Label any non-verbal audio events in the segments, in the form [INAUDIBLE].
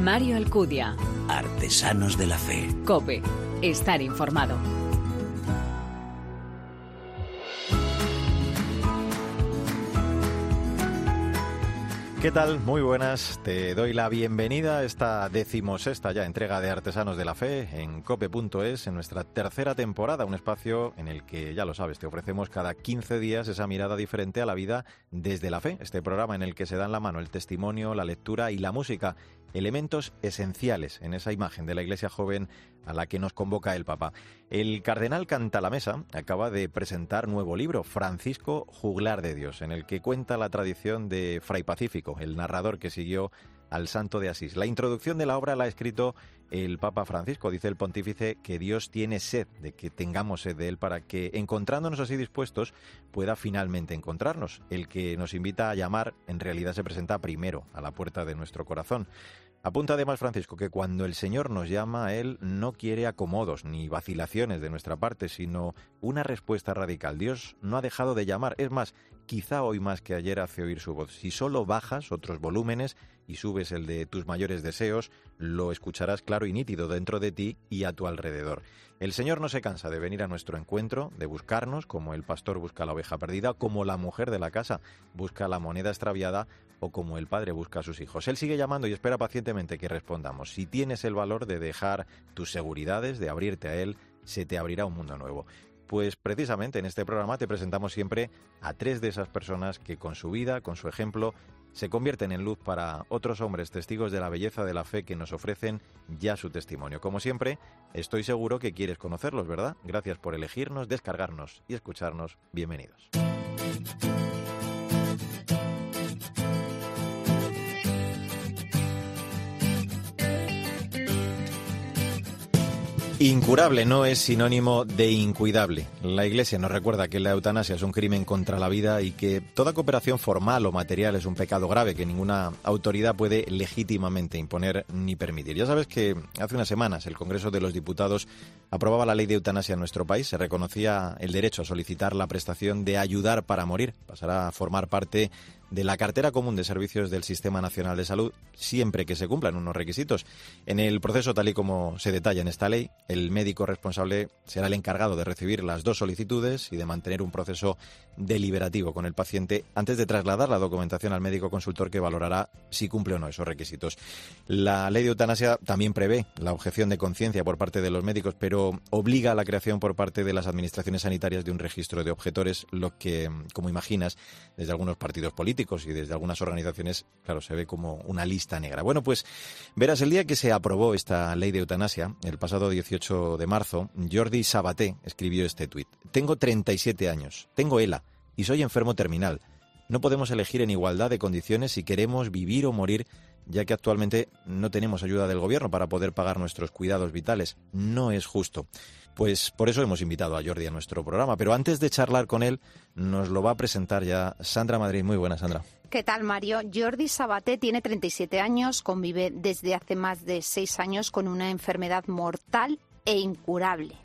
Mario Alcudia. Artesanos de la Fe. Cope. Estar informado. ¿Qué tal? Muy buenas. Te doy la bienvenida a esta decimosexta ya entrega de Artesanos de la Fe en cope.es en nuestra tercera temporada, un espacio en el que, ya lo sabes, te ofrecemos cada 15 días esa mirada diferente a la vida desde la fe. Este programa en el que se dan la mano el testimonio, la lectura y la música, elementos esenciales en esa imagen de la Iglesia joven a la que nos convoca el Papa. El cardenal Cantalamesa acaba de presentar nuevo libro, Francisco Juglar de Dios, en el que cuenta la tradición de Fray Pacífico, el narrador que siguió al santo de Asís. La introducción de la obra la ha escrito el Papa Francisco. Dice el pontífice que Dios tiene sed de que tengamos sed de Él para que, encontrándonos así dispuestos, pueda finalmente encontrarnos. El que nos invita a llamar en realidad se presenta primero a la puerta de nuestro corazón. Apunta además Francisco que cuando el Señor nos llama, Él no quiere acomodos ni vacilaciones de nuestra parte, sino una respuesta radical. Dios no ha dejado de llamar, es más, quizá hoy más que ayer hace oír su voz. Si solo bajas otros volúmenes y subes el de tus mayores deseos, lo escucharás claro y nítido dentro de ti y a tu alrededor. El Señor no se cansa de venir a nuestro encuentro, de buscarnos, como el pastor busca la oveja perdida, como la mujer de la casa busca la moneda extraviada o como el padre busca a sus hijos. Él sigue llamando y espera pacientemente que respondamos. Si tienes el valor de dejar tus seguridades, de abrirte a Él, se te abrirá un mundo nuevo. Pues precisamente en este programa te presentamos siempre a tres de esas personas que con su vida, con su ejemplo, se convierten en luz para otros hombres testigos de la belleza de la fe que nos ofrecen ya su testimonio. Como siempre, estoy seguro que quieres conocerlos, ¿verdad? Gracias por elegirnos, descargarnos y escucharnos. Bienvenidos. Incurable no es sinónimo de incuidable. La Iglesia nos recuerda que la eutanasia es un crimen contra la vida y que toda cooperación formal o material es un pecado grave que ninguna autoridad puede legítimamente imponer ni permitir. Ya sabes que hace unas semanas el Congreso de los Diputados aprobaba la ley de eutanasia en nuestro país. Se reconocía el derecho a solicitar la prestación de ayudar para morir. Pasará a formar parte de la cartera común de servicios del Sistema Nacional de Salud siempre que se cumplan unos requisitos. En el proceso, tal y como se detalla en esta ley, el médico responsable será el encargado de recibir las dos solicitudes y de mantener un proceso deliberativo con el paciente antes de trasladar la documentación al médico consultor que valorará si cumple o no esos requisitos. La ley de eutanasia también prevé la objeción de conciencia por parte de los médicos, pero obliga a la creación por parte de las administraciones sanitarias de un registro de objetores, lo que, como imaginas, desde algunos partidos políticos, y desde algunas organizaciones, claro, se ve como una lista negra. Bueno, pues verás, el día que se aprobó esta ley de eutanasia, el pasado 18 de marzo, Jordi Sabaté escribió este tuit. Tengo 37 años, tengo ELA y soy enfermo terminal. No podemos elegir en igualdad de condiciones si queremos vivir o morir, ya que actualmente no tenemos ayuda del gobierno para poder pagar nuestros cuidados vitales. No es justo. Pues por eso hemos invitado a Jordi a nuestro programa. Pero antes de charlar con él, nos lo va a presentar ya Sandra Madrid. Muy buena, Sandra. ¿Qué tal, Mario? Jordi Sabaté tiene 37 años, convive desde hace más de seis años con una enfermedad mortal e incurable.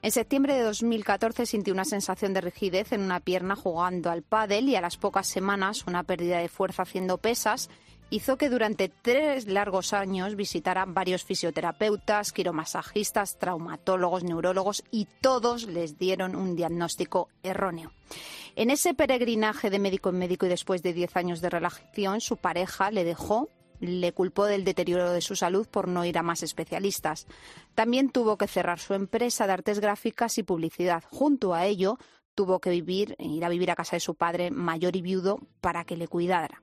En septiembre de 2014 sintió una sensación de rigidez en una pierna jugando al pádel y a las pocas semanas una pérdida de fuerza haciendo pesas hizo que durante tres largos años visitara varios fisioterapeutas, quiromasajistas, traumatólogos, neurólogos y todos les dieron un diagnóstico erróneo. En ese peregrinaje de médico en médico y después de diez años de relación, su pareja le dejó le culpó del deterioro de su salud por no ir a más especialistas. También tuvo que cerrar su empresa de artes gráficas y publicidad. Junto a ello, tuvo que vivir, ir a vivir a casa de su padre mayor y viudo para que le cuidara.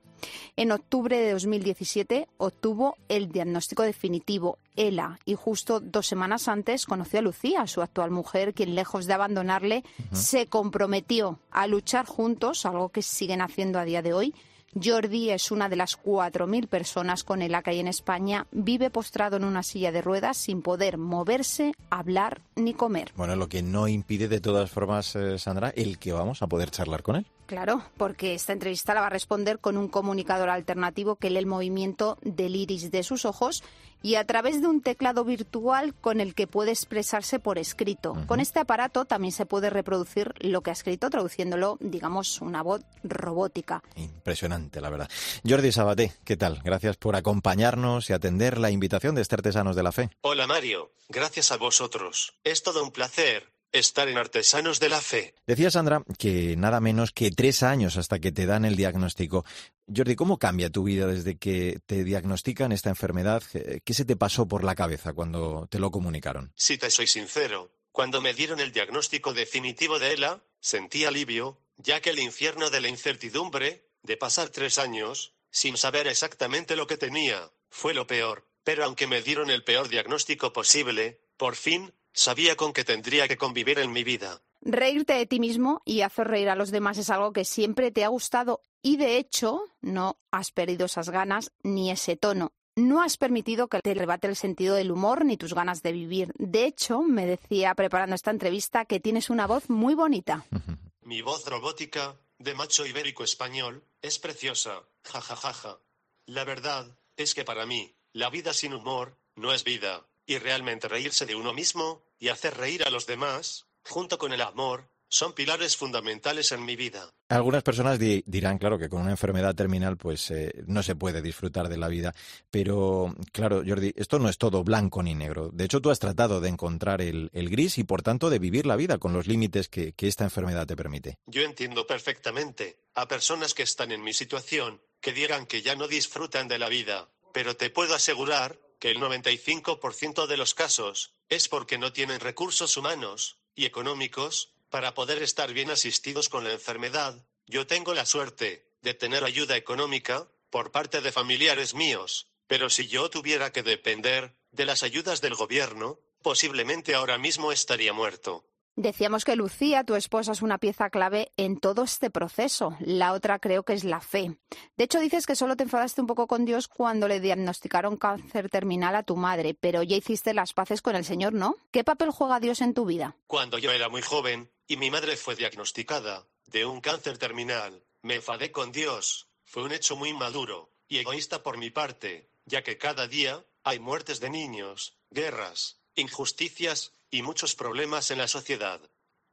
En octubre de 2017 obtuvo el diagnóstico definitivo ELA y justo dos semanas antes conoció a Lucía, su actual mujer, quien lejos de abandonarle se comprometió a luchar juntos, algo que siguen haciendo a día de hoy, Jordi es una de las 4.000 personas con ELA que en España. Vive postrado en una silla de ruedas sin poder moverse, hablar ni comer. Bueno, lo que no impide de todas formas, eh, Sandra, el que vamos a poder charlar con él. Claro, porque esta entrevista la va a responder con un comunicador alternativo que lee el movimiento del iris de sus ojos y a través de un teclado virtual con el que puede expresarse por escrito. Con este aparato también se puede reproducir lo que ha escrito, traduciéndolo, digamos, una voz robótica. Impresionante la verdad. Jordi Sabaté, ¿qué tal? Gracias por acompañarnos y atender la invitación de este Artesanos de la Fe. Hola Mario, gracias a vosotros. Es todo un placer estar en Artesanos de la Fe. Decía Sandra que nada menos que tres años hasta que te dan el diagnóstico. Jordi, ¿cómo cambia tu vida desde que te diagnostican esta enfermedad? ¿Qué se te pasó por la cabeza cuando te lo comunicaron? Si te soy sincero, cuando me dieron el diagnóstico definitivo de ELA, sentí alivio, ya que el infierno de la incertidumbre, de pasar tres años, sin saber exactamente lo que tenía, fue lo peor. Pero aunque me dieron el peor diagnóstico posible, por fin Sabía con que tendría que convivir en mi vida. Reírte de ti mismo y hacer reír a los demás es algo que siempre te ha gustado y de hecho no has perdido esas ganas ni ese tono. No has permitido que te rebate el sentido del humor ni tus ganas de vivir. De hecho, me decía preparando esta entrevista que tienes una voz muy bonita. [LAUGHS] Mi voz robótica, de macho ibérico español, es preciosa. Ja, ja, ja, ja. La verdad es que para mí, la vida sin humor no es vida y realmente reírse de uno mismo, y hacer reír a los demás, junto con el amor, son pilares fundamentales en mi vida. Algunas personas dirán, claro, que con una enfermedad terminal pues eh, no se puede disfrutar de la vida, pero claro, Jordi, esto no es todo blanco ni negro. De hecho, tú has tratado de encontrar el, gris y por tanto de vivir la vida con los límites que, que esta enfermedad te permite. Yo entiendo perfectamente a personas que están en mi situación, que digan que ya no disfrutan de la vida, pero te puedo asegurar que el 95% de los casos es porque no tienen recursos humanos y económicos para poder estar bien asistidos con la enfermedad. Yo tengo la suerte de tener ayuda económica por parte de familiares míos, pero si yo tuviera que depender de las ayudas del gobierno, posiblemente ahora mismo estaría muerto. Decíamos que Lucía, tu esposa, es una pieza clave en todo este proceso. La otra creo que es la fe. De hecho, dices que solo te enfadaste un poco con Dios cuando le diagnosticaron cáncer terminal a tu madre, pero ya hiciste las paces con el Señor, ¿no? ¿Qué papel juega Dios en tu vida? Cuando yo era muy joven y mi madre fue diagnosticada de un cáncer terminal, me enfadé con Dios. Fue un hecho muy maduro y egoísta por mi parte, ya que cada día hay muertes de niños, guerras, injusticias y muchos problemas en la sociedad.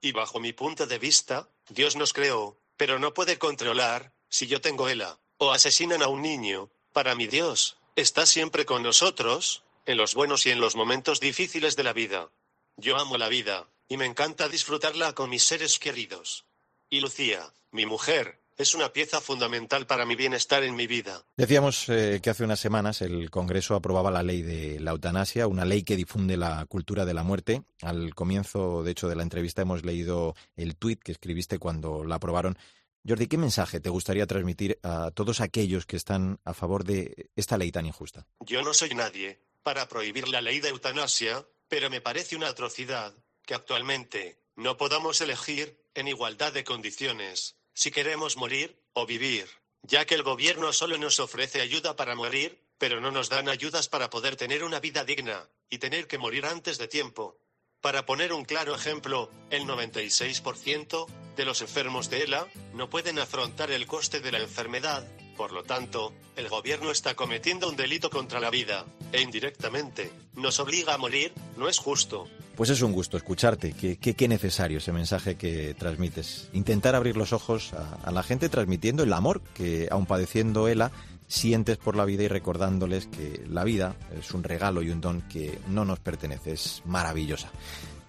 Y bajo mi punto de vista, Dios nos creó, pero no puede controlar, si yo tengo ELA, o asesinan a un niño, para mi Dios, está siempre con nosotros, en los buenos y en los momentos difíciles de la vida. Yo amo la vida, y me encanta disfrutarla con mis seres queridos. Y Lucía, mi mujer, es una pieza fundamental para mi bienestar en mi vida. Decíamos eh, que hace unas semanas el Congreso aprobaba la ley de la eutanasia, una ley que difunde la cultura de la muerte. Al comienzo, de hecho, de la entrevista hemos leído el tuit que escribiste cuando la aprobaron. Jordi, ¿qué mensaje te gustaría transmitir a todos aquellos que están a favor de esta ley tan injusta? Yo no soy nadie para prohibir la ley de eutanasia, pero me parece una atrocidad que actualmente no podamos elegir en igualdad de condiciones si queremos morir o vivir, ya que el gobierno solo nos ofrece ayuda para morir, pero no nos dan ayudas para poder tener una vida digna, y tener que morir antes de tiempo. Para poner un claro ejemplo, el 96% de los enfermos de ELA no pueden afrontar el coste de la enfermedad, por lo tanto, el gobierno está cometiendo un delito contra la vida, e indirectamente, nos obliga a morir, no es justo. Pues es un gusto escucharte, qué, necesario ese mensaje que transmites. Intentar abrir los ojos a, la gente transmitiendo el amor que, aun padeciendo ELA, sientes por la vida y recordándoles que la vida es un regalo y un don que no nos pertenece, es maravillosa.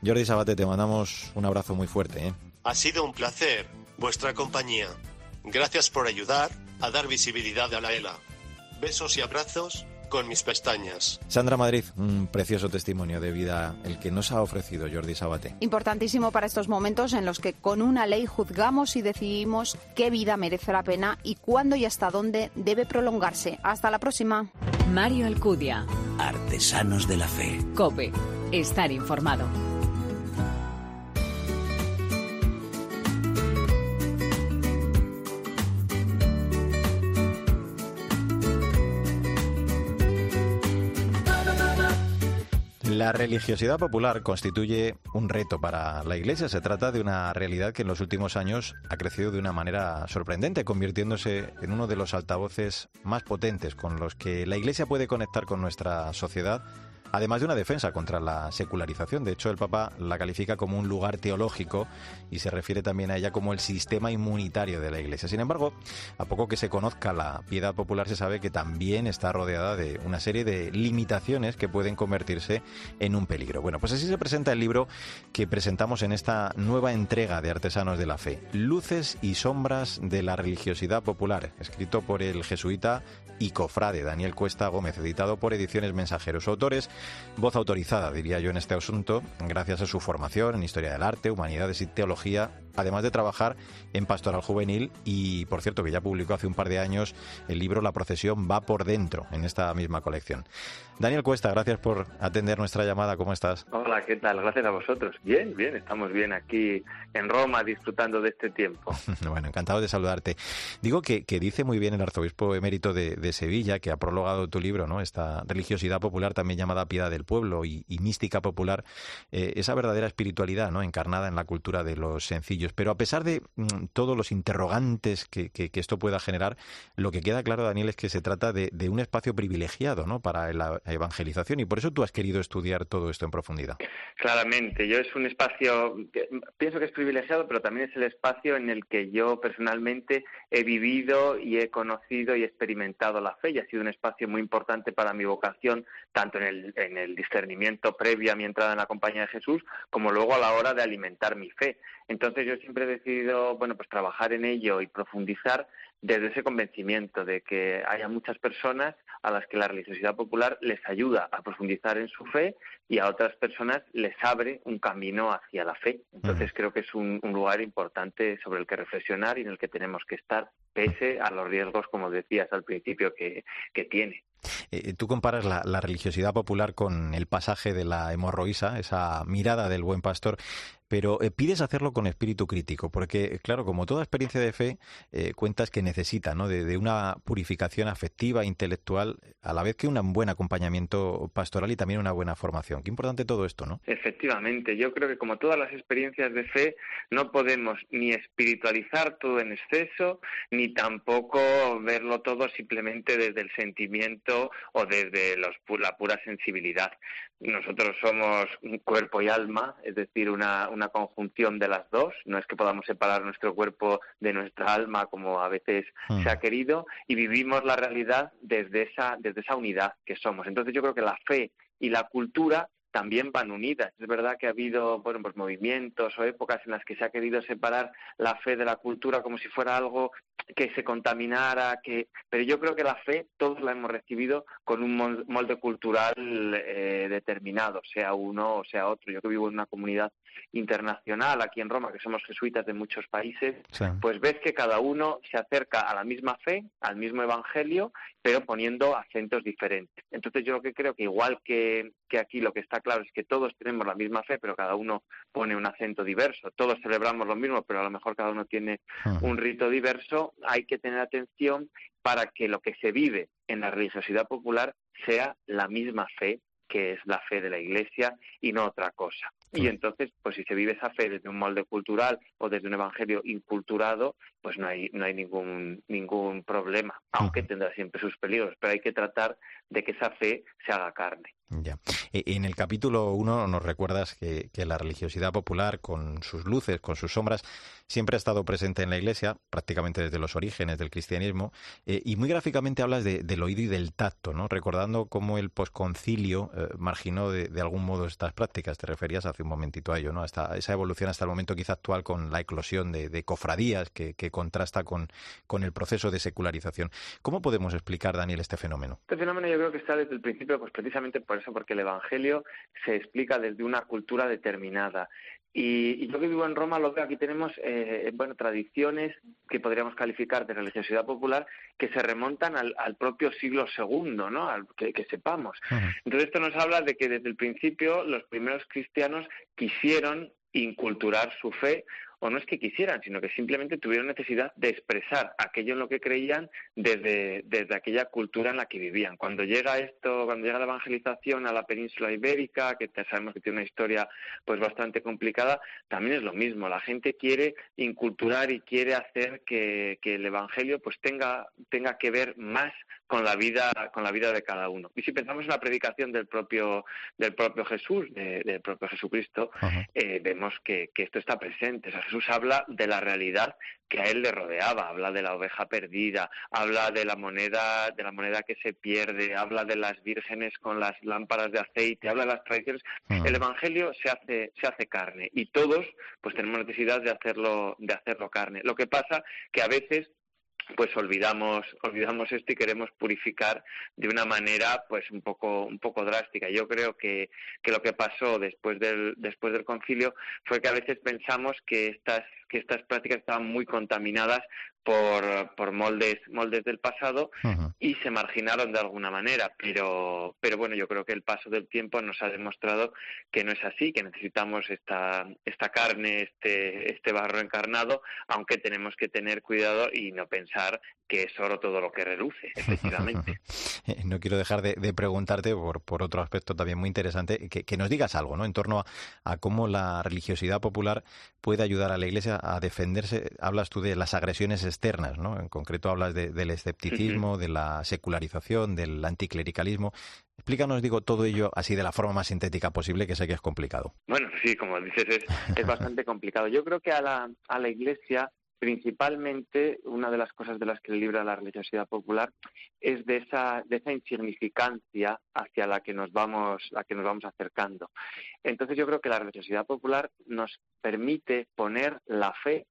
Jordi Sabate, te mandamos un abrazo muy fuerte. ¿eh? Ha sido un placer, vuestra compañía. Gracias por ayudar a dar visibilidad a la ELA. Besos y abrazos con mis pestañas. Sandra Madrid, un precioso testimonio de vida el que nos ha ofrecido Jordi Sabate. Importantísimo para estos momentos en los que con una ley juzgamos y decidimos qué vida merece la pena y cuándo y hasta dónde debe prolongarse. Hasta la próxima. Mario Alcudia. Artesanos de la Fe. Cope. Estar informado. La religiosidad popular constituye un reto para la Iglesia. Se trata de una realidad que en los últimos años ha crecido de una manera sorprendente, convirtiéndose en uno de los altavoces más potentes con los que la Iglesia puede conectar con nuestra sociedad además de una defensa contra la secularización. De hecho, el Papa la califica como un lugar teológico y se refiere también a ella como el sistema inmunitario de la Iglesia. Sin embargo, a poco que se conozca la piedad popular, se sabe que también está rodeada de una serie de limitaciones que pueden convertirse en un peligro. Bueno, pues así se presenta el libro que presentamos en esta nueva entrega de Artesanos de la Fe, Luces y Sombras de la Religiosidad Popular, escrito por el jesuita y cofrade Daniel Cuesta Gómez, editado por Ediciones Mensajeros. Autores, voz autorizada, diría yo, en este asunto, gracias a su formación en Historia del Arte, Humanidades y Teología, además de trabajar en Pastoral Juvenil y, por cierto, que ya publicó hace un par de años el libro La procesión va por dentro, en esta misma colección. Daniel Cuesta, gracias por atender nuestra llamada. ¿Cómo estás? Hola, ¿qué tal? Gracias a vosotros. Bien, bien, estamos bien aquí en Roma disfrutando de este tiempo. [LAUGHS] bueno, encantado de saludarte. Digo que, dice muy bien el arzobispo emérito de, Sevilla, que ha prologado tu libro, ¿no? Esta religiosidad popular, también llamada piedad del pueblo y, mística popular, eh, esa verdadera espiritualidad, ¿no? Encarnada en la cultura de los sencillos. Pero a pesar de mm, todos los interrogantes que, esto pueda generar, lo que queda claro, Daniel, es que se trata de, un espacio privilegiado, ¿no? Para el evangelización y por eso tú has querido estudiar todo esto en profundidad. Claramente, yo es un espacio, que, pienso que es privilegiado, pero también es el espacio en el que yo personalmente he vivido y he conocido y experimentado la fe y ha sido un espacio muy importante para mi vocación, tanto en el discernimiento previo a mi entrada en la compañía de Jesús, como luego a la hora de alimentar mi fe. Entonces yo siempre he decidido, bueno, pues trabajar en ello y profundizar desde ese convencimiento de que haya muchas personas a las que la religiosidad popular les ayuda a profundizar en su fe y a otras personas les abre un camino hacia la fe. Entonces creo que es un, lugar importante sobre el que reflexionar y en el que tenemos que estar, pese a los riesgos, como decías al principio, que, que tiene. Eh, tú comparas la, religiosidad popular con el pasaje de la hemorroísa, esa mirada del buen pastor pero eh, pides hacerlo con espíritu crítico, porque, claro, como toda experiencia de fe, eh, cuentas que necesita ¿no? de, una purificación afectiva, intelectual, a la vez que un buen acompañamiento pastoral y también una buena formación. Qué importante todo esto, ¿no? Efectivamente, yo creo que como todas las experiencias de fe, no podemos ni espiritualizar todo en exceso, ni tampoco verlo todo simplemente desde el sentimiento o desde los, la pura sensibilidad. Nosotros somos un cuerpo y alma, es decir, una, una conjunción de las dos. No es que podamos separar nuestro cuerpo de nuestra alma como a veces hmm. se ha querido y vivimos la realidad desde esa, desde esa unidad que somos. Entonces yo creo que la fe y la cultura también van unidas. Es verdad que ha habido bueno, pues movimientos o épocas en las que se ha querido separar la fe de la cultura como si fuera algo que se contaminara, que pero yo creo que la fe todos la hemos recibido con un molde cultural eh, determinado, sea uno o sea otro. Yo que vivo en una comunidad internacional aquí en Roma, que somos jesuitas de muchos países, pues ves que cada uno se acerca a la misma fe, al mismo evangelio, pero poniendo acentos diferentes. Entonces yo lo que creo que igual que, que aquí lo que está claro es que todos tenemos la misma fe, pero cada uno pone un acento diverso, todos celebramos lo mismo, pero a lo mejor cada uno tiene un rito diverso, hay que tener atención para que lo que se vive en la religiosidad popular sea la misma fe que es la fe de la Iglesia y no otra cosa. Y entonces, pues si se vive esa fe desde un molde cultural o desde un evangelio inculturado, pues no hay, no hay ningún, ningún problema, aunque tendrá siempre sus peligros, pero hay que tratar de que esa fe se haga carne. Ya. E, en el capítulo 1 nos recuerdas que, la religiosidad popular, con sus luces, con sus sombras, siempre ha estado presente en la Iglesia, prácticamente desde los orígenes del cristianismo, eh, y muy gráficamente hablas del oído y del tacto, ¿no? recordando cómo el posconcilio eh, marginó de, algún modo estas prácticas. Te referías hace un momentito a ello, ¿no? hasta esa evolución hasta el momento quizá actual con la eclosión de, cofradías que, contrasta con, con el proceso de secularización. ¿Cómo podemos explicar, Daniel, este fenómeno? Este fenómeno yo creo que está desde el principio, pues precisamente por eso, porque el Evangelio se explica desde una cultura determinada. Y, yo que vivo en Roma lo veo, aquí tenemos eh, bueno, tradiciones que podríamos calificar de religiosidad popular que se remontan al, propio siglo II, ¿no? Al, que, sepamos. Entonces esto nos habla de que desde el principio los primeros cristianos quisieron inculturar su fe o no es que quisieran, sino que simplemente tuvieron necesidad de expresar aquello en lo que creían desde, desde aquella cultura en la que vivían. Cuando llega esto, cuando llega la evangelización a la península ibérica, que sabemos que tiene una historia pues bastante complicada, también es lo mismo. La gente quiere inculturar y quiere hacer que, que el evangelio pues tenga, tenga que ver más con la vida con la vida de cada uno y si pensamos en la predicación del propio del propio Jesús del propio Jesucristo eh, vemos que, que, esto está presente o sea, Jesús habla de la realidad que a él le rodeaba habla de la oveja perdida habla de la moneda de la moneda que se pierde habla de las vírgenes con las lámparas de aceite habla de las tradiciones. El evangelio se hace se hace carne y todos pues tenemos necesidad de hacerlo de hacerlo carne. Lo que pasa que a veces pues olvidamos olvidamos esto y queremos purificar de una manera pues un poco un poco drástica. Yo creo que, que lo que pasó después del después del concilio fue que a veces pensamos que estas que estas prácticas estaban muy contaminadas por, por moldes moldes del pasado y se marginaron de alguna manera pero pero bueno yo creo que el paso del tiempo nos ha demostrado que no es así que necesitamos esta esta carne este este barro encarnado aunque tenemos que tener cuidado y no pensar que es oro todo lo que reluce, [LAUGHS] efectivamente. no quiero dejar de, preguntarte, por, por, otro aspecto también muy interesante, que, nos digas algo ¿no? en torno a, cómo la religiosidad popular puede ayudar a la Iglesia a defenderse. Hablas tú de las agresiones externas, ¿no? en concreto hablas del escepticismo, de la secularización, del anticlericalismo. Explícanos, digo, todo ello así de la forma más sintética posible, que sé que es complicado. Bueno, sí, como dices, es, es [LAUGHS] bastante complicado. Yo creo que a la, a la Iglesia principalmente una de las cosas de las que libra la religiosidad popular es de esa, de esa insignificancia hacia la que nos vamos, la que nos vamos acercando. Entonces yo creo que la religiosidad popular nos permite poner la fe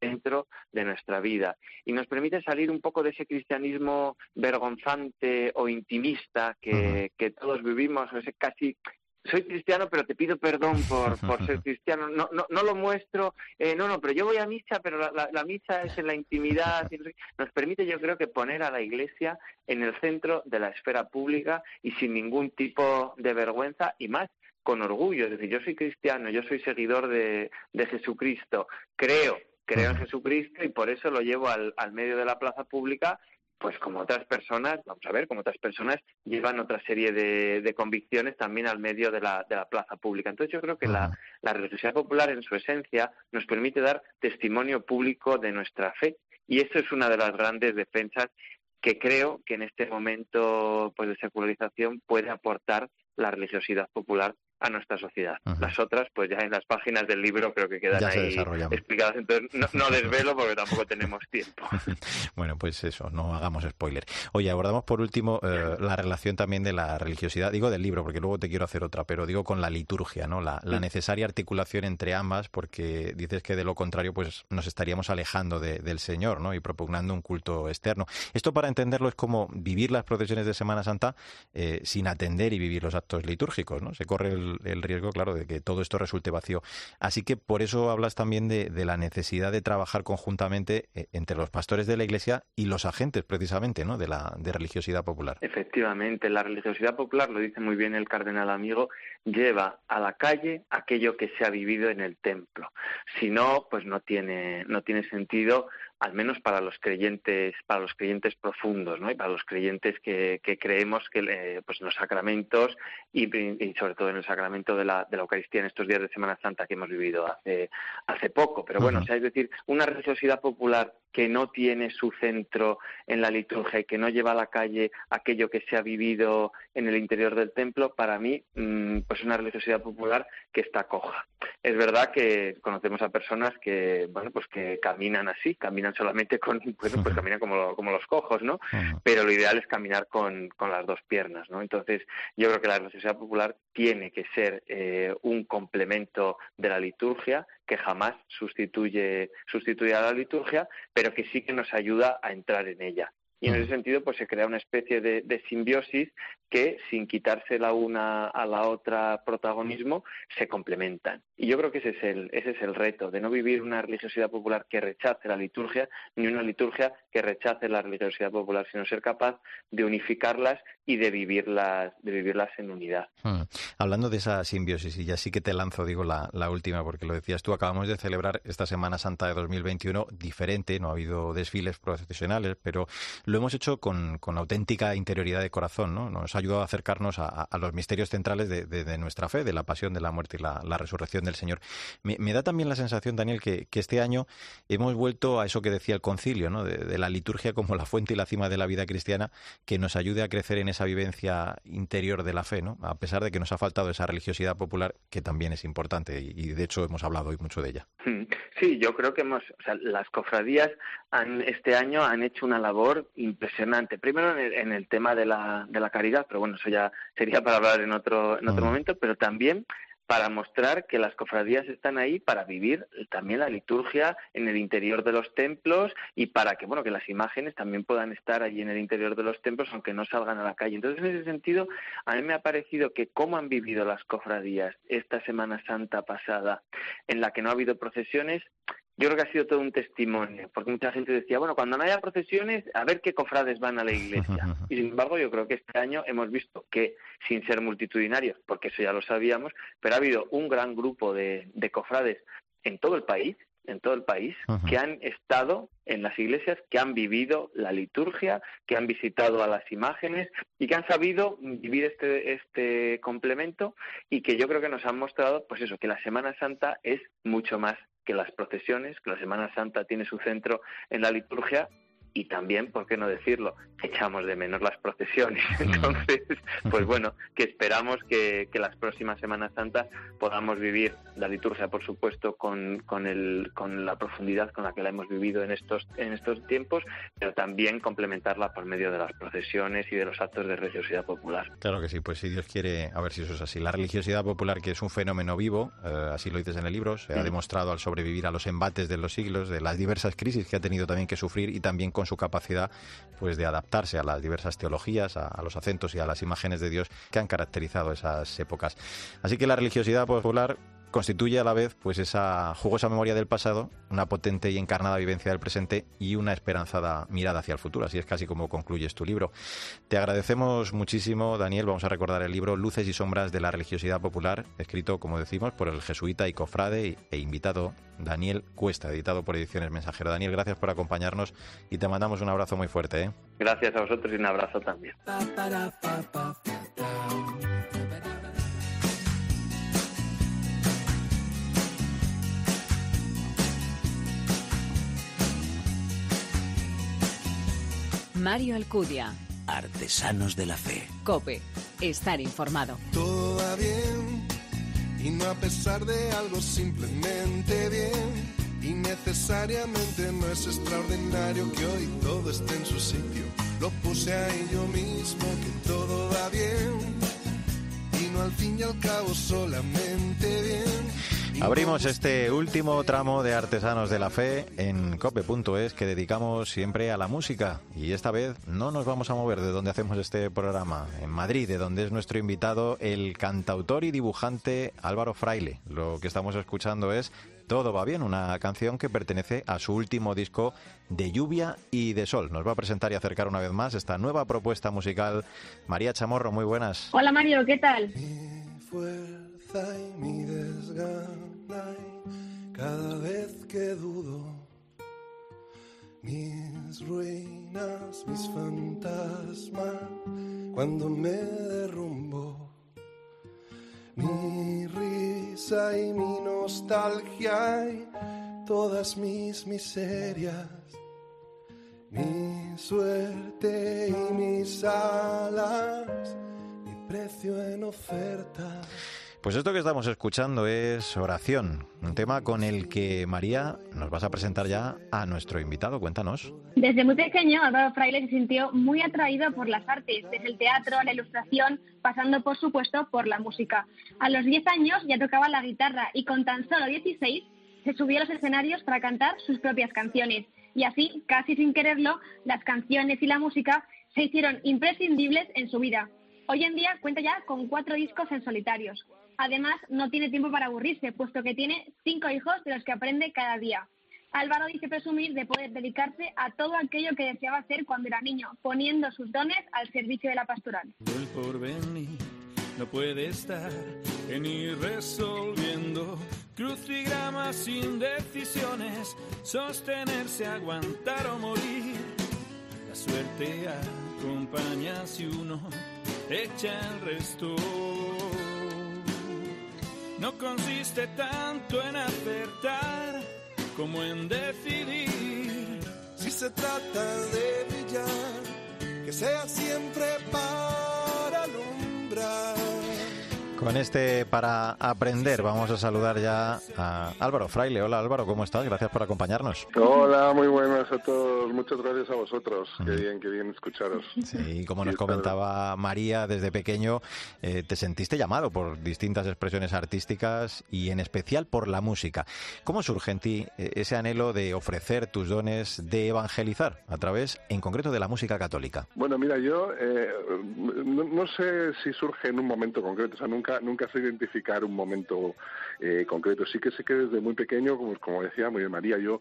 dentro de nuestra vida y nos permite salir un poco de ese cristianismo vergonzante o intimista que, que todos vivimos, ese casi soy cristiano, pero te pido perdón por, por ser [LAUGHS] cristiano. No, no, no lo muestro, eh, no, no, pero yo voy a misa, pero la, la, misa es en la intimidad. Nos permite, yo creo que poner a la Iglesia en el centro de la esfera pública y sin ningún tipo de vergüenza y más con orgullo. Es decir, yo soy cristiano, yo soy seguidor de, de Jesucristo, creo creo en Jesucristo y por eso lo llevo al, al medio de la plaza pública pues como otras personas, vamos a ver, como otras personas llevan otra serie de, convicciones también al medio de la, de la, plaza pública. Entonces yo creo que la, la religiosidad popular en su esencia nos permite dar testimonio público de nuestra fe y eso es una de las grandes defensas que creo que en este momento pues, de secularización puede aportar la religiosidad popular a nuestra sociedad. Las otras, pues ya en las páginas del libro creo que quedan ahí explicadas, entonces no, [LAUGHS] desvelo porque tampoco tenemos tiempo. [LAUGHS] bueno, pues eso, no hagamos spoiler. Oye, abordamos por último eh, la relación también de la religiosidad, digo del libro, porque luego te quiero hacer otra, pero digo con la liturgia, ¿no? La, necesaria articulación entre ambas, porque dices que de lo contrario, pues nos estaríamos alejando del Señor, ¿no? Y propugnando un culto externo. Esto para entenderlo es como vivir las procesiones de Semana Santa eh, sin atender y vivir los actos litúrgicos, ¿no? Se corre el el, riesgo, claro, de que todo esto resulte vacío. Así que por eso hablas también de, la necesidad de trabajar conjuntamente eh, entre los pastores de la Iglesia y los agentes, precisamente, ¿no? de la de religiosidad popular. Efectivamente, la religiosidad popular, lo dice muy bien el cardenal amigo, lleva a la calle aquello que se ha vivido en el templo. Si no, pues no tiene, no tiene sentido al menos para los creyentes, para los creyentes profundos, ¿no? Y para los creyentes que, creemos que eh, pues en los sacramentos y, sobre todo en el sacramento de la, de la Eucaristía en estos días de Semana Santa que hemos vivido hace, hace poco. Pero bueno, es decir, una religiosidad popular que no tiene su centro en la liturgia y que no lleva a la calle aquello que se ha vivido en el interior del templo, para mí, mm, pues una religiosidad popular que está coja. Es verdad que conocemos a personas que, bueno, pues que caminan así, caminan solamente con, [LAUGHS] bueno, pues caminan como, como los cojos, ¿no? Pero lo ideal es caminar con, con las dos piernas, ¿no? Entonces, yo creo que la religiosidad popular tiene que ser eh, un complemento de la liturgia que jamás sustituye, sustituye a la liturgia, pero que sí que nos ayuda a entrar en ella. Y en ese sentido, pues se crea una especie de, simbiosis que, sin quitarse la una a la otra protagonismo, se complementan. Y yo creo que ese es el, ese es el reto, de no vivir una religiosidad popular que rechace la liturgia, ni una liturgia que rechace la religiosidad popular, sino ser capaz de unificarlas y de vivirlas, de vivirlas en unidad. Hmm. Hablando de esa simbiosis, y ya sí que te lanzo, digo, la, última, porque lo decías tú, acabamos de celebrar esta Semana Santa de 2021 diferente, no ha habido desfiles profesionales, pero lo hemos hecho con, auténtica interioridad de corazón, ¿no? Nos ha ayudado a acercarnos a, los misterios centrales de, nuestra fe, de la pasión, de la muerte y la, resurrección del Señor. Me, da también la sensación, Daniel, que, este año hemos vuelto a eso que decía el concilio, ¿no? De, la liturgia como la fuente y la cima de la vida cristiana, que nos ayude a crecer en esa vivencia interior de la fe, ¿no? A pesar de que nos ha faltado esa religiosidad popular, que también es importante y, de hecho hemos hablado hoy mucho de ella. Hmm. Sí, yo creo que hemos, o sea, las cofradías han, este año han hecho una labor impresionante. Primero en el, tema de la, de la caridad, pero bueno, eso ya sería para hablar en otro, en otro momento, pero también para mostrar que las cofradías están ahí para vivir también la liturgia en el interior de los templos y para que bueno que las imágenes también puedan estar allí en el interior de los templos aunque no salgan a la calle. Entonces en ese sentido a mí me ha parecido que cómo han vivido las cofradías esta Semana Santa pasada en la que no ha habido procesiones yo creo que ha sido todo un testimonio, porque mucha gente decía, bueno, cuando no haya procesiones, a ver qué cofrades van a la iglesia. Y sin embargo, yo creo que este año hemos visto que, sin ser multitudinarios, porque eso ya lo sabíamos, pero ha habido un gran grupo de, cofrades en todo el país, en todo el país, que han estado en las iglesias, que han vivido la liturgia, que han visitado a las imágenes y que han sabido vivir este, este complemento y que yo creo que nos han mostrado, pues eso, que la Semana Santa es mucho más que las procesiones, que la Semana Santa tiene su centro en la liturgia y también, ¿por qué no decirlo? Echamos de menos las procesiones. [LAUGHS] Entonces, pues [LAUGHS] bueno, que esperamos que, que las próximas Semanas Santas podamos vivir la liturgia, por supuesto, con, con, el, con la profundidad con la que la hemos vivido en estos, en estos tiempos, pero también complementarla por medio de las procesiones y de los actos de religiosidad popular. Claro que sí, pues si Dios quiere, a ver si eso es así. La religiosidad popular, que es un fenómeno vivo, eh, así lo dices en el libro, se ha demostrado al sobrevivir a los embates de los siglos, de las diversas crisis que ha tenido también que sufrir y también con su capacidad pues de adaptarse a las diversas teologías, a, los acentos y a las imágenes de Dios que han caracterizado esas épocas. Así que la religiosidad popular constituye a la vez pues esa jugosa memoria del pasado, una potente y encarnada vivencia del presente y una esperanzada mirada hacia el futuro. Así es casi como concluyes tu libro. Te agradecemos muchísimo, Daniel. Vamos a recordar el libro Luces y sombras de la religiosidad popular, escrito, como decimos, por el jesuita y cofrade e invitado Daniel Cuesta, editado por Ediciones Mensajero. Daniel, gracias por acompañarnos y te mandamos un abrazo muy fuerte. ¿eh? Gracias a vosotros y un abrazo también. Mario Alcudia. Artesanos de la Fe. Cope. Estar informado. Todo va bien. Y no a pesar de algo, simplemente bien. Y necesariamente no es extraordinario que hoy todo esté en su sitio. Lo puse ahí yo mismo, que todo va bien. Y no al fin y al cabo solamente bien. Abrimos este último tramo de Artesanos de la Fe en cope.es que dedicamos siempre a la música. Y esta vez no nos vamos a mover de donde hacemos este programa, en Madrid, de donde es nuestro invitado el cantautor y dibujante Álvaro Fraile. Lo que estamos escuchando es Todo va bien, una canción que pertenece a su último disco de lluvia y de sol. Nos va a presentar y acercar una vez más esta nueva propuesta musical. María Chamorro, muy buenas. Hola Mario, ¿qué tal? Y mi desgana cada vez que dudo mis ruinas, mis fantasmas cuando me derrumbo mi risa y mi nostalgia y todas mis miserias mi suerte y mis alas mi precio en oferta pues esto que estamos escuchando es Oración, un tema con el que María nos vas a presentar ya a nuestro invitado. Cuéntanos. Desde muy pequeño, Álvaro Fraile se sintió muy atraído por las artes, desde el teatro, la ilustración, pasando por supuesto por la música. A los 10 años ya tocaba la guitarra y con tan solo 16 se subió a los escenarios para cantar sus propias canciones. Y así, casi sin quererlo, las canciones y la música se hicieron imprescindibles en su vida. Hoy en día cuenta ya con cuatro discos en solitarios. Además, no tiene tiempo para aburrirse, puesto que tiene cinco hijos de los que aprende cada día. Álvaro dice presumir de poder dedicarse a todo aquello que deseaba hacer cuando era niño, poniendo sus dones al servicio de la pastoral. El porvenir no puede estar en ir resolviendo crucigramas sin decisiones, sostenerse, aguantar o morir. La suerte acompaña si uno echa el resto. No consiste tanto en acertar como en decidir. Si se trata de brillar, que sea siempre para alumbrar. Con este para aprender vamos a saludar ya a Álvaro Fraile. Hola Álvaro, ¿cómo estás? Gracias por acompañarnos. Hola, muy buenas a todos. Muchas gracias a vosotros. Qué bien, qué bien escucharos. Sí, como nos comentaba María desde pequeño, eh, te sentiste llamado por distintas expresiones artísticas y en especial por la música. ¿Cómo surge en ti eh, ese anhelo de ofrecer tus dones, de evangelizar a través, en concreto, de la música católica? Bueno, mira, yo eh, no, no, sé si surge en un momento concreto, o sea, nunca nunca, sé identificar un momento eh, concreto. Sí que sé que desde muy pequeño, como, como decía muy bien María, yo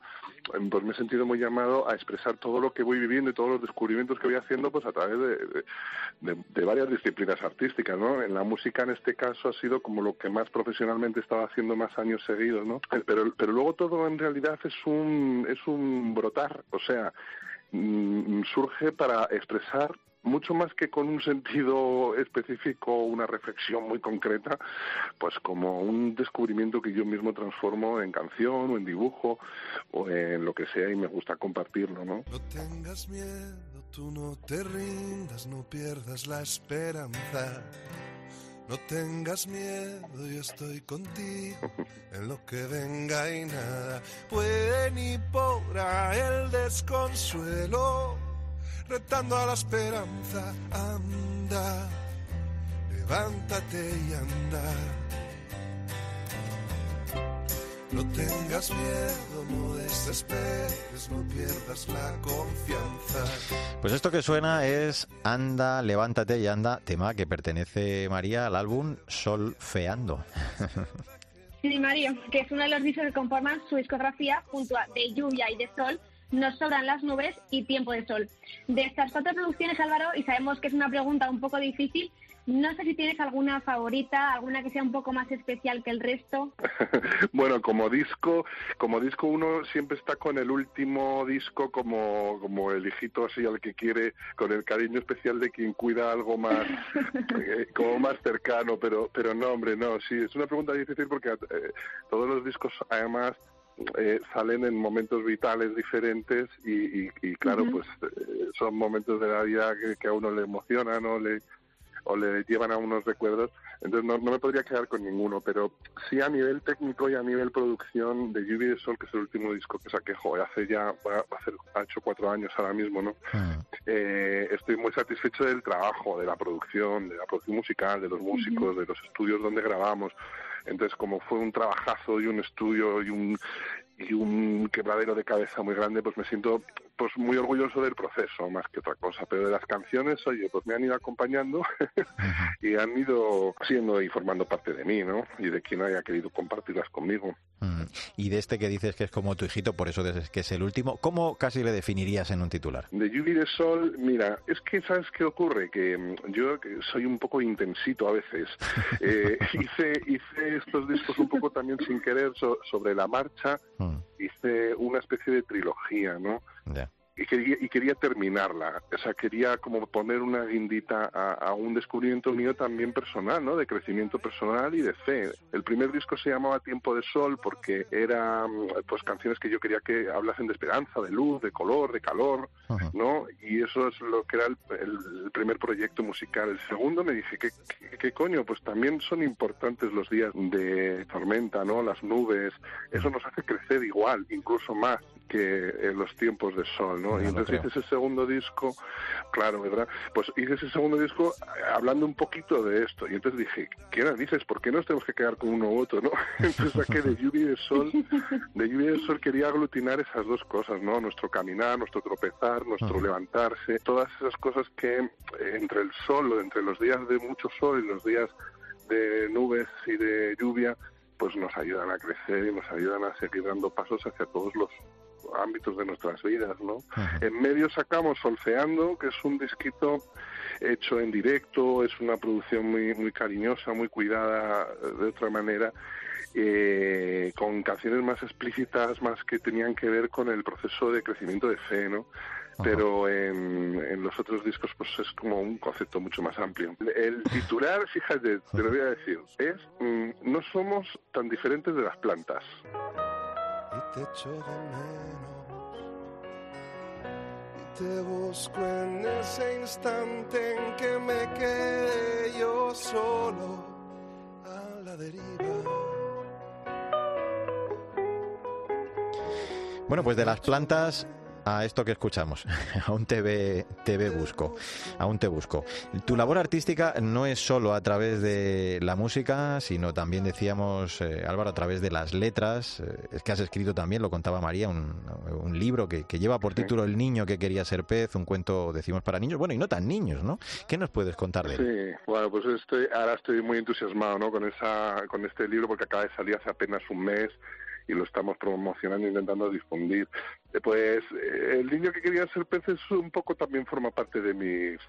em, pues me he sentido muy llamado a expresar todo lo que voy viviendo y todos los descubrimientos que voy haciendo pues a través de, de, varias disciplinas artísticas, ¿no? En la música en este caso ha sido como lo que más profesionalmente estaba haciendo más años seguidos, ¿no? Pero, pero luego todo en realidad es un, es un brotar, o sea, mm, surge para expresar mucho más que con un sentido específico, una reflexión muy concreta, pues como un descubrimiento que yo mismo transformo en canción o en dibujo o en lo que sea y me gusta compartirlo, ¿no? No tengas miedo, tú no te rindas, no pierdas la esperanza. No tengas miedo, yo estoy contigo [LAUGHS] en lo que venga y nada puede ni podrá el desconsuelo retando a la esperanza, anda, levántate y anda. No tengas miedo, no desesperes, no pierdas la confianza. Pues esto que suena es Anda, levántate y anda, tema que pertenece María al álbum Solfeando. Sí, Mario, que es uno de los discos que conforman su discografía junto a De Lluvia y de Sol, nos sobran las nubes y tiempo de sol. De estas cuatro producciones, Álvaro, y sabemos que es una pregunta un poco difícil, no sé si tienes alguna favorita, alguna que sea un poco más especial que el resto. [LAUGHS] bueno, como disco, como disco uno siempre está con el último disco como, como el hijito así al que quiere, con el cariño especial de quien cuida algo más, [LAUGHS] eh, como más cercano, pero, pero no, hombre, no, sí, es una pregunta difícil porque eh, todos los discos además eh, salen en momentos vitales diferentes y, claro, pues eh, son momentos de la vida que, a uno le emocionan o le, o le llevan a unos recuerdos. Entonces no, me podría quedar con ninguno, pero sí a nivel técnico y a nivel producción de Lluvia de Sol, que es el último disco que saqué, joder, hace ya, va a hacer, ha hecho cuatro años ahora mismo, ¿no? Ah. Eh, estoy muy satisfecho del trabajo, de la producción, de la producción musical, de los músicos, de los estudios donde grabamos. Entonces, como fue un trabajazo y un estudio y un, y un quebradero de cabeza muy grande, pues me siento pues muy orgulloso del proceso más que otra cosa. Pero de las canciones, oye, pues me han ido acompañando [LAUGHS] y han ido siendo y formando parte de mí, ¿no? Y de quien haya querido compartirlas conmigo. Mm. Y de este que dices que es como tu hijito, por eso es que es el último, ¿cómo casi le definirías en un titular? De lluvia de sol, mira, es que ¿sabes qué ocurre? Que mm, yo soy un poco intensito a veces. [LAUGHS] Eh, hice, hice estos discos un poco también sin querer sobre la marcha. Mm. Hice una especie de trilogía, ¿no? Y quería, y quería terminarla. O sea, quería como poner una guindita a, un descubrimiento mío también personal, ¿no? De crecimiento personal y de fe. El primer disco se llamaba Tiempo de Sol porque eran pues canciones que yo quería que hablasen de esperanza, de luz, de color, de calor, ¿no? Y eso es lo que era el, primer proyecto musical. El segundo me dije, ¿qué, ¿qué, coño? Pues también son importantes los días de tormenta, ¿no? Las nubes. Eso nos hace crecer igual, incluso más que en los tiempos de sol, ¿no? y entonces hice ese segundo disco, claro, ¿verdad? Pues hice ese segundo disco eh, hablando un poquito de esto. Y entonces dije, ¿qué dices? ¿Por qué nos tenemos que quedar con uno u otro, no? [LAUGHS] Entonces saqué de lluvia y de sol, de lluvia y de sol quería aglutinar esas dos cosas, ¿no? Nuestro caminar, nuestro tropezar, nuestro levantarse, todas esas cosas que eh, entre el sol, entre los días de mucho sol y los días de nubes y de lluvia, pues nos ayudan a crecer y nos ayudan a seguir dando pasos hacia todos los ámbitos de nuestras vidas, ¿no? En medio sacamos Solfeando, que es un disquito hecho en directo, es una producción muy, muy cariñosa, muy cuidada de otra manera. Eh, con canciones más explícitas, más que tenían que ver con el proceso de crecimiento de fe, ¿no? Pero en, en, los otros discos pues es como un concepto mucho más amplio. El titular, [LAUGHS] fíjate, te lo voy a decir, es mm, No somos tan diferentes de las plantas. Te echo de menos y te busco en ese instante en que me quedé yo solo a la deriva. Bueno, pues de las plantas a esto que escuchamos, [LAUGHS] a un TV, TV busco, a un te busco. Tu labor artística no es solo a través de la música, sino también decíamos, eh, Álvaro, a través de las letras. Eh, es que has escrito también, lo contaba María, un, un libro que, que, lleva por título El niño que quería ser pez, un cuento, decimos, para niños, bueno, y no tan niños, ¿no? ¿Qué nos puedes contar de él? Sí, bueno, pues estoy, ahora estoy muy entusiasmado, ¿no? Con, esa, con este libro porque acaba de salir hace apenas un mes y lo estamos promocionando intentando difundir. Pues eh, el niño que quería ser pez es un poco también forma parte de mis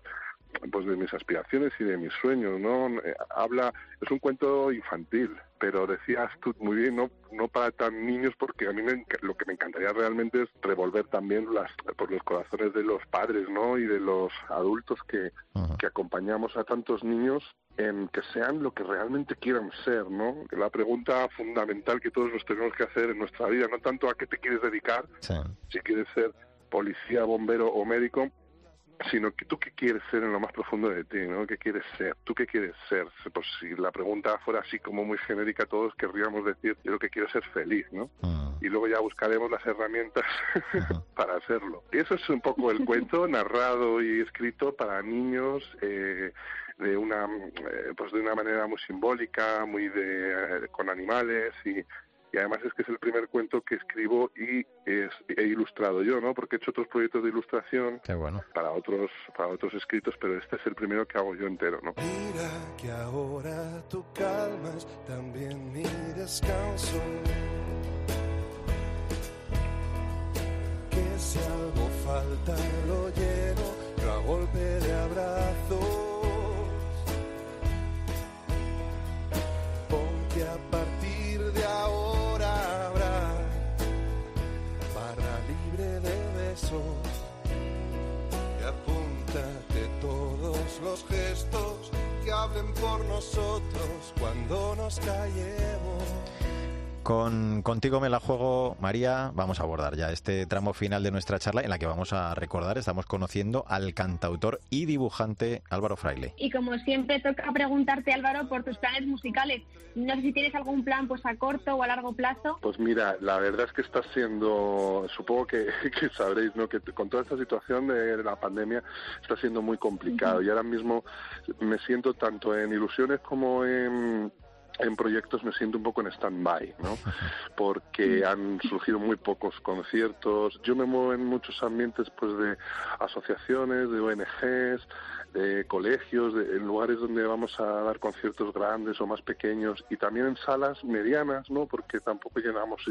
pues de mis aspiraciones y de mis sueños, ¿no? Eh, habla, es un cuento infantil, pero decías tú muy bien, no, no para tan niños, porque a mí lo que me encantaría realmente es revolver también las, por los corazones de los padres, ¿no? Y de los adultos que, que acompañamos a tantos niños en que sean lo que realmente quieran ser, ¿no? La pregunta fundamental que todos nos tenemos que hacer en nuestra vida, no tanto a qué te quieres dedicar, si quieres ser policía, bombero o médico, sino que tú qué quieres ser en lo más profundo de ti, ¿no? ¿Qué quieres ser? ¿Tú qué quieres ser? Pues si la pregunta fuera así como muy genérica, todos querríamos decir, yo lo que quiero es ser feliz, ¿no? Ah. Y luego ya buscaremos las herramientas [LAUGHS] para hacerlo. Y eso es un poco el cuento narrado y escrito para niños, eh, de una eh, pues de una manera muy simbólica muy de con animales y y además es que es el primer cuento que escribo y es, he ilustrado yo, ¿no? Porque he hecho otros proyectos de ilustración para otros para otros escritos, pero este es el primero que hago yo entero, ¿no? Mira que ahora tú calmas también mi descanso. Que si algo falta lo lleno, yo a golpe de abrazo. Los gestos que hablen por nosotros cuando nos callemos. Con Contigo me la juego, María. Vamos a abordar ya este tramo final de nuestra charla en la que vamos a recordar, estamos conociendo al cantautor y dibujante Álvaro Fraile. Y como siempre toca preguntarte, Álvaro, por tus planes musicales. No sé si tienes algún plan pues a corto o a largo plazo. Pues mira, la verdad es que está siendo, supongo que, [LAUGHS] sabréis, ¿no? Que con toda esta situación de la pandemia está siendo muy complicado. Y ahora mismo me siento tanto en ilusiones como en en proyectos me siento un poco en stand-by, ¿no? [LAUGHS] Porque han surgido muy pocos conciertos. Yo me muevo en muchos ambientes, pues, de asociaciones, de ONGs, de colegios, de, en lugares donde vamos a dar conciertos grandes o más pequeños y también en salas medianas, ¿no? Porque tampoco llenamos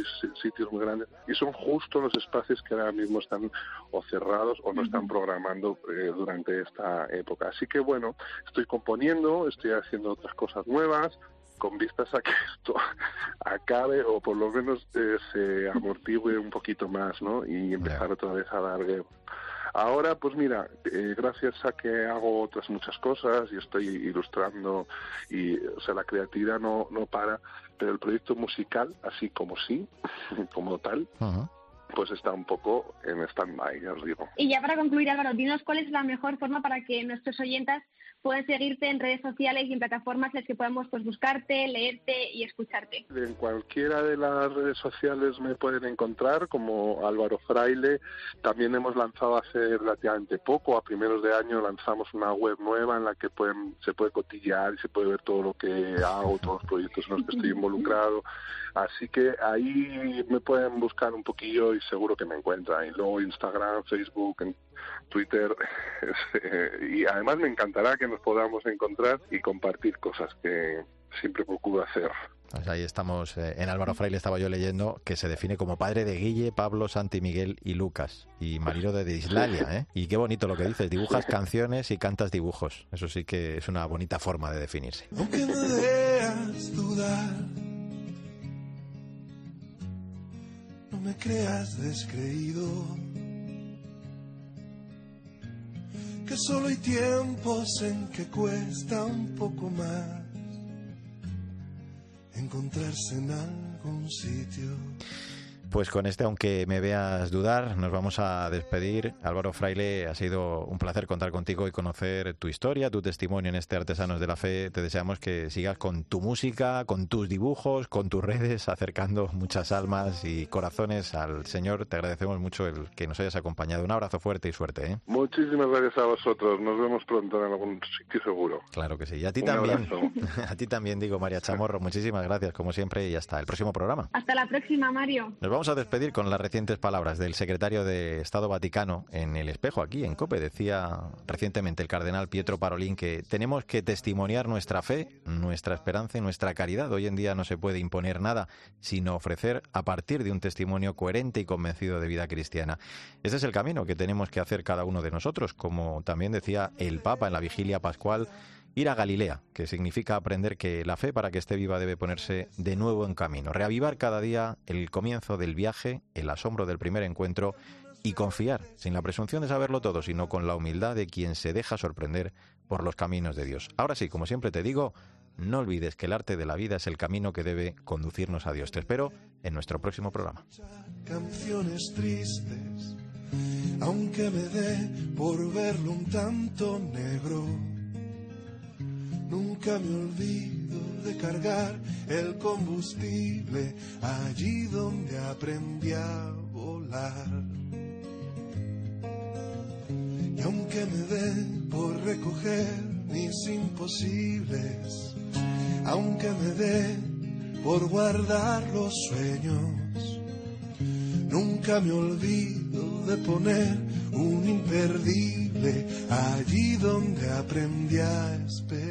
sitios muy grandes y son justo los espacios que ahora mismo están o cerrados o no están programando eh, durante esta época. Así que bueno, estoy componiendo, estoy haciendo otras cosas nuevas, con vistas a que esto [LAUGHS] acabe o por lo menos eh, se amortigue un poquito más, ¿no? Y empezar otra vez a dar Ahora, pues mira, eh, gracias a que hago otras muchas cosas y estoy ilustrando y, o sea, la creatividad no, no para, pero el proyecto musical, así como sí, [LAUGHS] como tal, pues está un poco en stand-by, ya os digo. Y ya para concluir, Álvaro, dinos cuál es la mejor forma para que nuestros oyentes pueden seguirte en redes sociales y en plataformas en las que podamos pues, buscarte, leerte y escucharte. En cualquiera de las redes sociales me pueden encontrar como Álvaro Fraile. También hemos lanzado hace relativamente poco, a primeros de año lanzamos una web nueva en la que pueden, se puede cotillear y se puede ver todo lo que hago, todos los proyectos en los que estoy involucrado. Así que ahí me pueden buscar un poquillo y seguro que me encuentran. Y luego Instagram, Facebook, en Twitter [LAUGHS] y además me encantará que nos podamos encontrar y compartir cosas que siempre procuro hacer. Pues ahí estamos, eh, en Álvaro Fraile estaba yo leyendo que se define como padre de Guille, Pablo, Santi, Miguel y Lucas, y marido de Dislalia, ¿eh? Y qué bonito lo que dices, dibujas canciones y cantas dibujos. Eso sí que es una bonita forma de definirse. Aunque me dudar, me creas descreído, que solo hay tiempos en que cuesta un poco más encontrarse en algún sitio. Pues con este, aunque me veas dudar, nos vamos a despedir. Álvaro Fraile, ha sido un placer contar contigo y conocer tu historia, tu testimonio en este Artesanos de la Fe. Te deseamos que sigas con tu música, con tus dibujos, con tus redes, acercando muchas almas y corazones al Señor. Te agradecemos mucho el que nos hayas acompañado. Un abrazo fuerte y suerte. ¿eh? Muchísimas gracias a vosotros. Nos vemos pronto en algún sitio seguro. Claro que sí. Y a ti también. [LAUGHS] a ti también, digo, María Chamorro. Muchísimas gracias, como siempre, y hasta el próximo programa. Hasta la próxima, Mario. Nos vamos a despedir con las recientes palabras del secretario de Estado Vaticano en el espejo aquí en COPE. Decía recientemente el cardenal Pietro Parolín que tenemos que testimoniar nuestra fe, nuestra esperanza y nuestra caridad. Hoy en día no se puede imponer nada, sino ofrecer a partir de un testimonio coherente y convencido de vida cristiana. Ese es el camino que tenemos que hacer cada uno de nosotros, como también decía el Papa en la vigilia pascual Ir a Galilea, que significa aprender que la fe para que esté viva debe ponerse de nuevo en camino, reavivar cada día el comienzo del viaje, el asombro del primer encuentro y confiar, sin la presunción de saberlo todo, sino con la humildad de quien se deja sorprender por los caminos de Dios. Ahora sí, como siempre te digo, no olvides que el arte de la vida es el camino que debe conducirnos a Dios. Te espero en nuestro próximo programa. Canciones tristes, aunque me dé por verlo un tanto negro Nunca me olvido de cargar el combustible allí donde aprendí a volar. Y aunque me den por recoger mis imposibles, aunque me den por guardar los sueños, nunca me olvido de poner un imperdible allí donde aprendí a esperar.